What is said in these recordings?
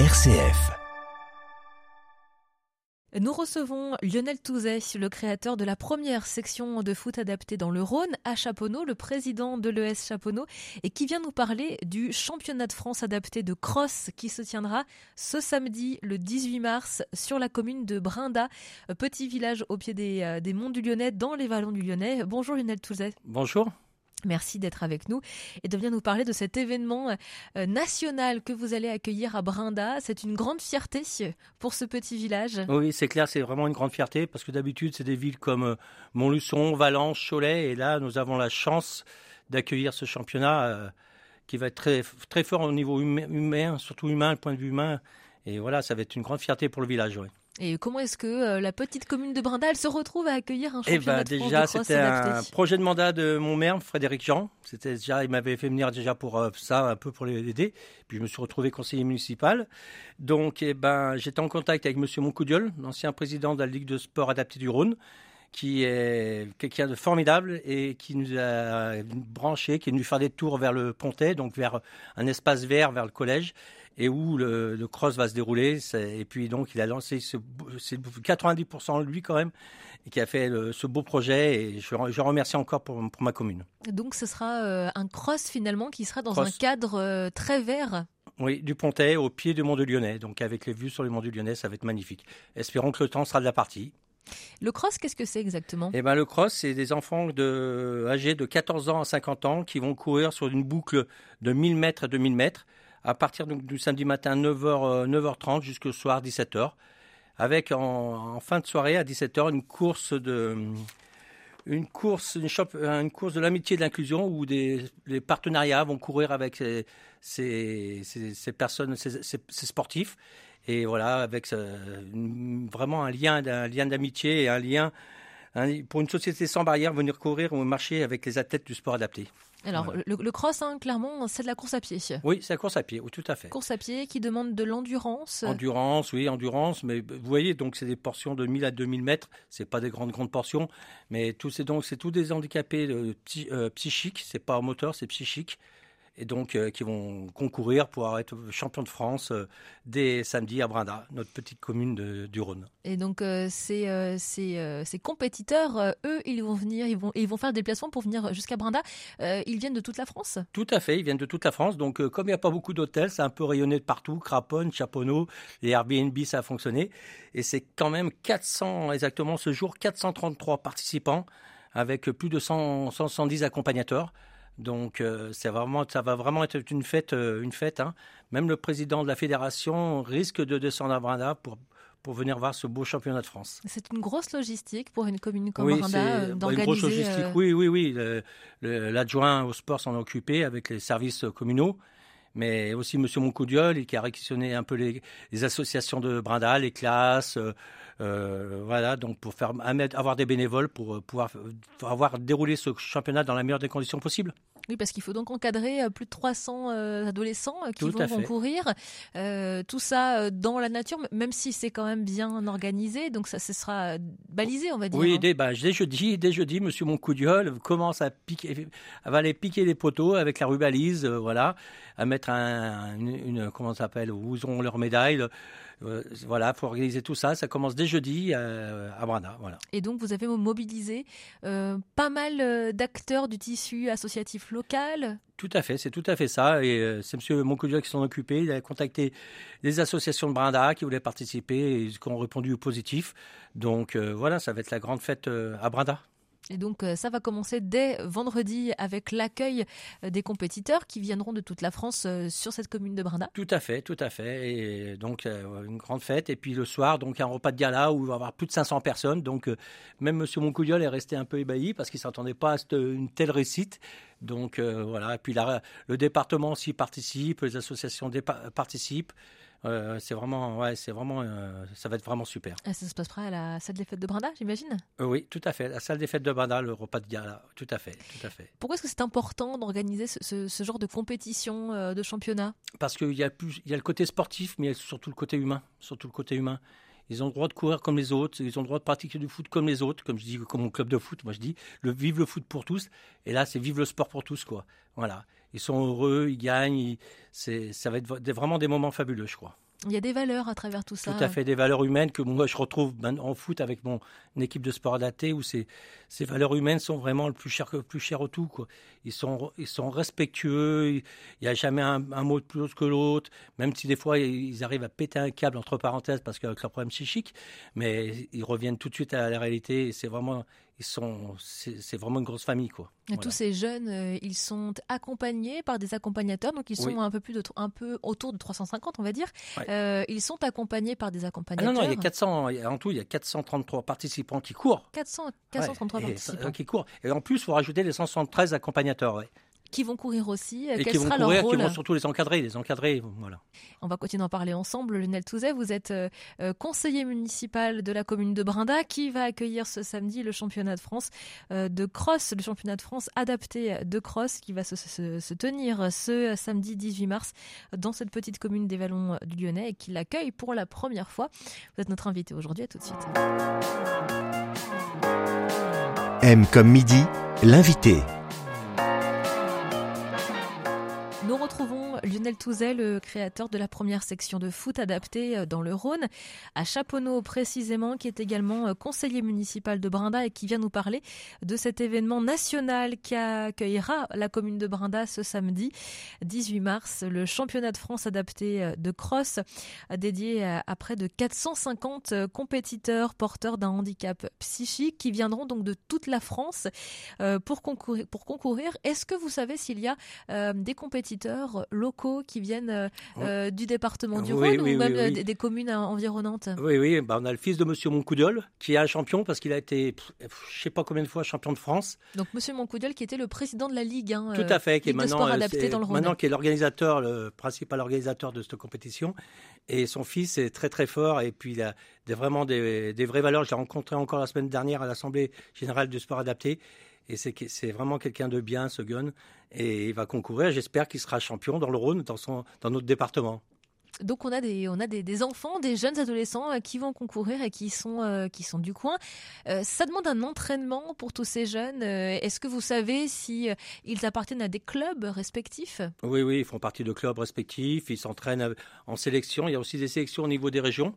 RCF. Nous recevons Lionel Touzet, le créateur de la première section de foot adaptée dans le Rhône à Chaponneau, le président de l'ES Chaponneau, et qui vient nous parler du championnat de France adapté de cross qui se tiendra ce samedi, le 18 mars, sur la commune de Brinda, petit village au pied des, euh, des monts du Lyonnais, dans les vallons du Lyonnais. Bonjour Lionel Touzet. Bonjour. Merci d'être avec nous et de venir nous parler de cet événement euh, national que vous allez accueillir à Brinda. C'est une grande fierté pour ce petit village. Oui, c'est clair, c'est vraiment une grande fierté parce que d'habitude, c'est des villes comme euh, Montluçon, Valence, Cholet et là, nous avons la chance d'accueillir ce championnat euh, qui va être très, très fort au niveau humain, surtout humain, point de vue humain. Et voilà, ça va être une grande fierté pour le village. Et comment est-ce que euh, la petite commune de Brindal se retrouve à accueillir un eh championnat eh ben, déjà, c'était un projet de mandat de mon maire, Frédéric Jean. C'était déjà, il m'avait fait venir déjà pour euh, ça, un peu pour l'aider. Puis je me suis retrouvé conseiller municipal. Donc, eh ben, j'étais en contact avec Monsieur Moncoudiol, l'ancien président de la Ligue de sport adapté du Rhône, qui est quelqu'un de formidable et qui nous a branché, qui est venu faire des tours vers le Pontet, donc vers un espace vert, vers le collège et où le, cross va se dérouler. Et puis donc il a lancé ce, c'est 90% lui quand même qui a fait ce beau projet et je, je remercie encore pour, pour, ma commune. Donc ce sera euh, un cross finalement qui sera dans un cadre euh, très vert. Oui, du Pontet au pied du Mont de Lyonnais. Donc avec les vues sur le Mont du Lyonnais, ça va être magnifique. Espérons que le temps sera de la partie. Le cross, qu'est-ce que c'est exactement? Eh ben, le cross, c'est des enfants de, âgés de 14 ans à 50 ans qui vont courir sur une boucle de 1000 mètres à 2000 mètres à partir du samedi matin 9h, 9h30 jusqu'au soir 17h, avec en, fin de soirée à 17h une course de une course, une, course de l'amitié et de l'inclusion où des les partenariats vont courir avec ces, personnes, ces, sportifs. Et voilà, avec vraiment un lien, un lien d'amitié et un lien pour une société sans barrière, venir courir ou marcher avec les athlètes du sport adapté. Alors, le, cross, hein, clairement, c'est de la course à pied. Oui, c'est la course à pied, oui, tout à fait. Course à pied qui demande de l'endurance. Endurance, oui, endurance. Mais vous voyez, donc c'est des portions de 1000 à 2000 mètres. C'est pas des grandes, grandes portions. Mais tout, c'est donc, c'est tous des handicapés euh, euh, psychiques. C'est pas moteur, c'est psychique et donc euh, qui vont concourir pour être champion de France euh, dès samedi à Brinda, notre petite commune de, du Rhône. Et donc euh, ces, ces, ces, compétiteurs, eux, ils vont venir, ils vont, ils vont faire des déplacements pour venir jusqu'à Brinda. ils viennent de toute la France? Tout à fait, ils viennent de toute la France. Donc comme il n'y a pas beaucoup d'hôtels, c'est un peu rayonné de partout, Craponne, Chaponneau, les Airbnb, ça a fonctionné. Et c'est quand même 400, exactement ce jour, 433 participants avec plus de 100, 170 accompagnateurs. Donc euh, c'est vraiment, ça va vraiment être une fête, euh, une fête. Hein. Même le président de la fédération risque de descendre à Brinda pour pour venir voir ce beau championnat de France. C'est une grosse logistique pour une commune comme oui, d'organiser. Une grosse logistique. Oui, oui, oui. L'adjoint au sport s'en occupé avec les services communaux mais aussi Monsieur Moncoudiol, qui a réquisitionné un peu les, associations de Brinda, les classes, euh, voilà, donc pour faire avoir des bénévoles pour pouvoir avoir déroulé ce championnat dans la meilleure des conditions possibles. Oui, parce qu'il faut donc encadrer euh, plus de 300 euh, adolescents euh, qui vont concourir. tout ça dans la nature, même si c'est quand même bien organisé, donc ça, ce sera balisé, on va dire. Oui, hein. dès, bah, dès jeudi, dès jeudi, Monsieur Moncoudiol commence à piquer, va aller piquer les poteaux avec la rubalise, voilà, à mettre un, une, comment ça s'appelle, où ils ont leur médaille. voilà, faut organiser tout ça. Ça commence dès jeudi à Brana, voilà. Et donc vous avez mobilisé pas mal d'acteurs du tissu associatif local Tout à fait, c'est tout à fait ça. Et euh, c'est M. Moncoudiol qui s'en occupé. Il a contacté les associations de Brinda qui voulaient participer et qui ont répondu au positif. Donc euh, voilà, ça va être la grande fête euh, à Brinda. Et donc euh, ça va commencer dès vendredi avec l'accueil euh, des compétiteurs qui viendront de toute la France euh, sur cette commune de Brinda. Tout à fait, tout à fait. Et donc une grande fête. Et puis le soir, donc un repas de gala où il va y avoir plus de 500 personnes. Donc même Monsieur Moncoudiol est resté un peu ébahi parce qu'il s'attendait pas à une telle réussite. Donc voilà. Et puis le département aussi participe, les associations participent c'est vraiment, ouais, c'est vraiment, euh, ça va être vraiment super. Ah, ça se passera à la salle des fêtes de Brinda, j'imagine? Euh, oui, tout à fait. La salle des fêtes de Brinda, le repas de gala, tout à fait, tout à fait. Pourquoi est-ce que c'est important d'organiser ce, genre de compétition, euh, de championnat? Parce qu'il y a plus, il y a le côté sportif, mais il y a surtout le côté humain, surtout le côté humain. Ils ont le droit de courir comme les autres, ils ont le droit de pratiquer du foot comme les autres, comme je dis, comme mon club de foot. Moi, je dis, le vive le foot pour tous. Et là, c'est vive le sport pour tous, quoi. Voilà. Ils sont heureux, ils gagnent. ça va être vraiment des moments fabuleux, je crois. Il y a des valeurs à travers tout ça. Tout à fait, des valeurs humaines que moi je retrouve ben, en foot avec mon équipe de sport adapté où ces, ces valeurs humaines sont vraiment le plus cher que plus cher au tout. Quoi. Ils sont ils sont respectueux. Il n'y a jamais un, mot de plus que l'autre. Même si des fois ils arrivent à péter un câble entre parenthèses parce qu'avec leur problème psychique, mais ils reviennent tout de suite à la réalité. C'est vraiment ils sont, c'est vraiment une grosse famille, quoi. Tous ces jeunes, euh, ils sont accompagnés par des accompagnateurs, donc ils sont un peu plus de, un peu autour de 350, on va dire. Euh, ils sont accompagnés par des accompagnateurs. Ah non, non, il y a 400, en tout, il y a 433 participants qui courent. 400, 433 participants. qui courent. Et en plus, il faut rajouter les 173 accompagnateurs qui vont courir aussi. Et Quel qui sera vont courir, leur rôle qui vont surtout les encadrer, les encadrer, voilà. On va continuer d'en parler ensemble. Lionel Touzet, vous êtes euh, euh, conseiller municipal de la commune de Brinda, qui va accueillir ce samedi le championnat de France euh, de cross, le championnat de France adapté de cross, qui va se, se, tenir ce samedi 18 mars dans cette petite commune des Vallons du Lyonnais et qui l'accueille pour la première fois. Vous êtes notre invité aujourd'hui. À tout de suite. M comme midi, l'invité. Lionel Touzet, le créateur de la première section de foot adaptée euh, dans le Rhône, à Chaponneau précisément, qui est également euh, conseiller municipal de Brinda et qui vient nous parler de cet événement national qui accueillera la commune de Brinda ce samedi 18 mars, le championnat de France adapté euh, de cross, dédié à près de 450 compétiteurs porteurs d'un handicap psychique qui viendront donc de toute la France pour concourir. Pour concourir. Est-ce que vous savez s'il y a des compétiteurs locaux qui viennent euh, euh, du département du Rhône ou même des, communes environnantes? Oui, oui. Bah, on a le fils de Monsieur Moncoudiol qui est un champion parce qu'il a été, je ne sais pas combien de fois, champion de France. Donc Monsieur Moncoudiol qui était le président de la Ligue. Hein, Tout à fait, qui est maintenant, maintenant qui est l'organisateur, le principal organisateur de cette compétition. Et son fils est très très fort et puis il a vraiment des, des vraies valeurs. Je l'ai rencontré encore la semaine dernière à l'Assemblée générale du sport adapté. Et c'est vraiment quelqu'un de bien, ce gun. Et il va concourir. J'espère qu'il sera champion dans le Rhône, dans, son, dans notre département. Donc on a des on a des, enfants, des jeunes adolescents euh, qui vont concourir et qui sont euh, qui sont du coin. Euh, ça demande un entraînement pour tous ces jeunes. Est-ce que vous savez si ils appartiennent à des clubs respectifs? Oui oui, ils font partie de clubs respectifs. Ils s'entraînent en sélection. Il y a aussi des sélections au niveau des régions.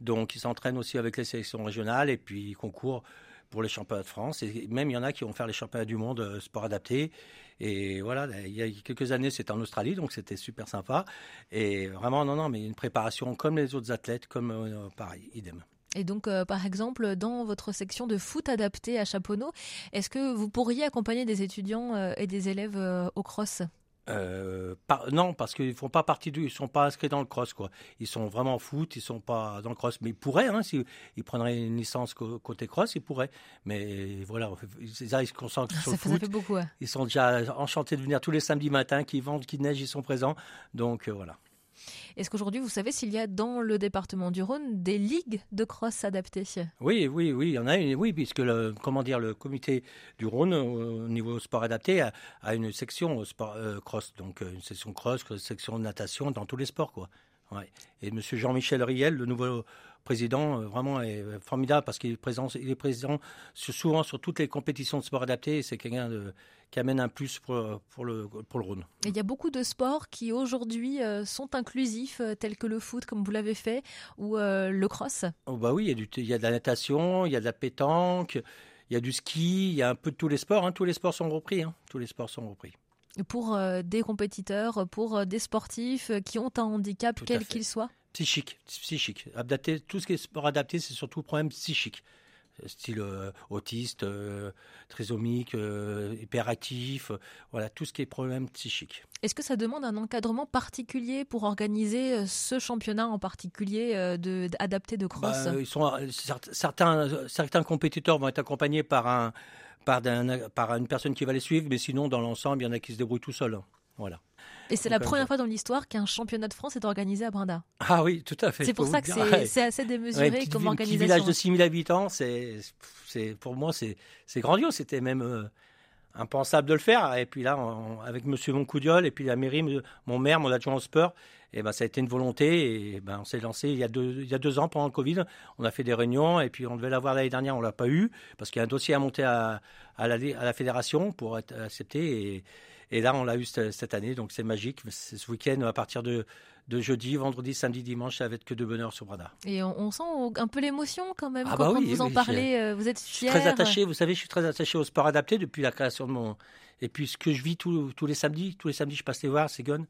Donc ils s'entraînent aussi avec les sélections régionales et puis ils concourent pour les championnats de France. Et même il y en a qui vont faire les championnats du monde euh, sport adapté. Et voilà, il y a quelques années, c'était en Australie, donc c'était super sympa. Et vraiment, non, non, mais une préparation comme les autres athlètes, comme euh, pareil, idem. Et donc, euh, par exemple, dans votre section de foot adapté à Chaponneau, est-ce que vous pourriez accompagner des étudiants et des élèves au cross? Euh, non, parce qu'ils font pas partie du, ils sont pas inscrits dans le cross quoi. Ils sont vraiment foot, ils sont pas dans le cross, mais ils pourraient, hein, s'ils ils prendraient une licence côté cross, ils pourraient. Mais voilà, ils se concentrent sur le foot. beaucoup, Ils sont déjà enchantés de venir tous les samedis matins, qui vendent, qui neige, ils sont présents. Donc euh, voilà. Est-ce qu'aujourd'hui, vous savez s'il y a dans le département du Rhône des ligues de cross adaptées? Oui, oui, oui, il y en a une, oui, puisque le, comment dire, le comité du Rhône au niveau sport adapté a, une section sport, euh, cross, donc euh, une section cross, une section natation dans tous les sports, quoi. Et M. Jean-Michel Riel, le nouveau président, euh, vraiment est formidable parce qu'il est présent, il est présent souvent sur toutes les compétitions de sport adapté et c'est quelqu'un qui amène un plus pour, pour, le, pour le Rhône. il y a beaucoup de sports qui aujourd'hui euh, sont inclusifs, euh, tels que le foot, comme vous l'avez fait, ou le cross oh bah Oui, il y, a du, il y a de la natation, il y a de la pétanque, il y a du ski, il y a un peu de tous les sports. Hein. Tous les sports sont repris. Hein. Tous les sports sont repris pour euh, des compétiteurs, pour euh, des sportifs qui ont un handicap, quel qu'il soit Psychique, psychique. Adapté, tout ce qui est sport adapté, c'est surtout problème psychique. Style euh, autiste, trisomique, hyperactif, voilà, tout ce qui est problème psychique. Est-ce que ça demande un encadrement particulier pour organiser ce championnat en particulier de, adapté de cross? Bah, ils sont, certains, certains compétiteurs vont être accompagnés par un, par, par une personne qui va les suivre, mais sinon, dans l'ensemble, il y en a qui se débrouillent tout seuls. Hein. Voilà. Et c'est la première fois dans l'histoire qu'un championnat de France est organisé à Brinda. Ah oui, tout à fait. C'est pour ça que c'est assez démesuré comme organisation. Un village de 6000 habitants, c'est pour moi, c'est grandiose. C'était même euh, impensable de le faire. Et puis là, avec Monsieur Moncoudiol et puis la mairie, mon maire, mon adjoint au sport, et ben, ça a été une volonté. Et ben, on s'est lancé il y, a deux, il y a deux ans pendant le Covid. On a fait des réunions et puis on devait l'avoir l'année dernière, on l'a pas eu parce qu'il y a un dossier à monter à, à, la, à la fédération pour être accepté. Et, Et là, on l'a eu cette année, donc c'est magique. C'est ce week-end à partir de, de jeudi, vendredi, samedi, dimanche, ça va être que de bonheur sur Brada. Et on, sent un peu l'émotion quand même ah quand, bah vous en parlez. Euh, vous êtes fier. Très attaché, vous savez, je suis très attaché au sport adapté depuis la création de mon. Et puis ce que je vis tous, les samedis, tous les samedis, je passe les voir, c'est Gon.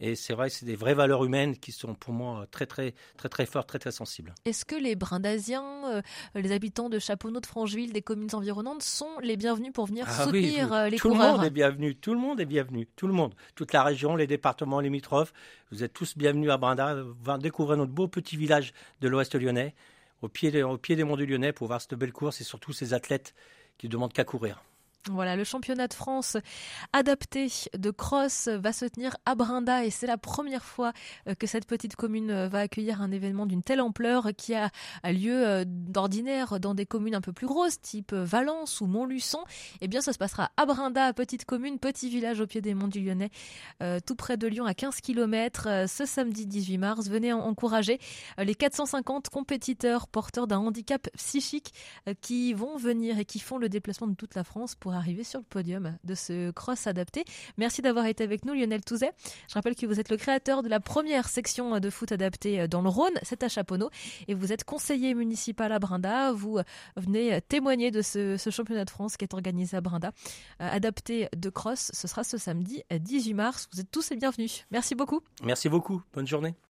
Et c'est vrai, c'est des vraies valeurs humaines qui sont pour moi très très très très fortes, très très sensibles. Est-ce que les Brindasiens, euh, les habitants de Chaponneau, de Francheville, des communes environnantes sont les bienvenus pour venir ah soutenir euh, les tout coureurs Tout le monde est bienvenu, tout le monde est bienvenu, tout le monde, toute la région, les départements limitrophes. Vous êtes tous bienvenus à Brinda, découvrir notre beau petit village de l'Ouest lyonnais, au pied, au pied des monts du Lyonnais pour voir cette belle course et surtout ces athlètes qui ne demandent qu'à courir. Voilà, le championnat de France adapté de cross va se tenir à Brinda et c'est la première fois euh, que cette petite commune euh, va accueillir un événement d'une telle ampleur qui a, lieu euh, d'ordinaire dans des communes un peu plus grosses, type Valence ou Montluçon. Eh bien, ça se passera à Brinda, petite commune, petit village au pied des monts du Lyonnais, tout près de Lyon, à 15 km, ce samedi 18 mars. Venez encourager les 450 compétiteurs porteurs d'un handicap psychique qui vont venir et qui font le déplacement de toute la France pour arriver sur le podium de ce cross adapté. Merci d'avoir été avec nous, Lionel Touzet. Je rappelle que vous êtes le créateur de la première section de foot adapté dans le Rhône, c'est à Chaponneau, et vous êtes conseiller municipal à Brinda. Vous venez témoigner de ce, championnat de France qui est organisé à Brinda. Euh, adapté de cross, ce sera ce samedi 18 mars. Vous êtes tous les bienvenus. Merci beaucoup. Merci beaucoup. Bonne journée.